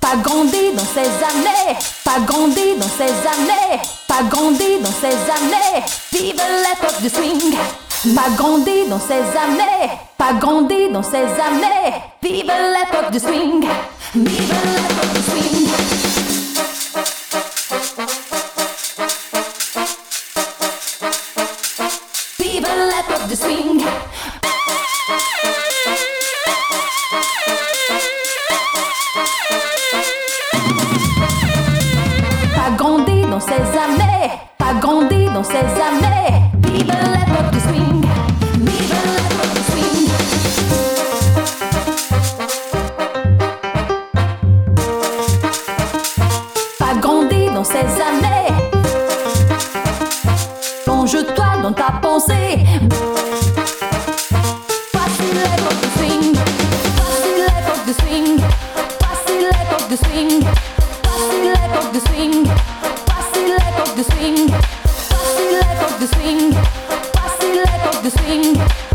Pas grandi dans ces années, pas grandi dans ces années, pas grandi dans ces années. Vive l'époque du swing, pas grandi dans ces années, pas grandi dans ces années. Vive l'époque du swing, vive l'époque du swing. Vive l'époque du swing. Pas grandi dans ces années. Vive l'époque du swing. Vive l'époque du swing. Pas grandi dans ces années. Plonge-toi dans ta pensée. Voici l'époque du swing. Voici l'époque du swing. Voici l'époque du swing. Voici l'époque du swing. swing, pass the leg of the swing, pass the leg of the swing.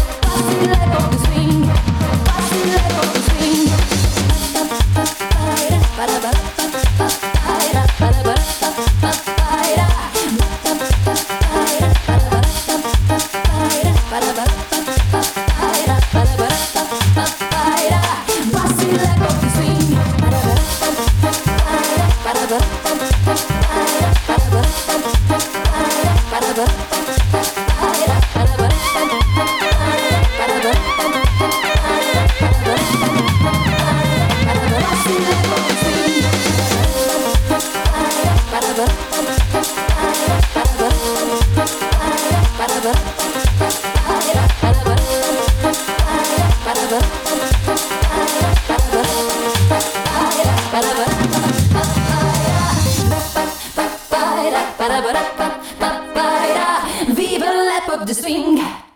Viva Lap of the Swing!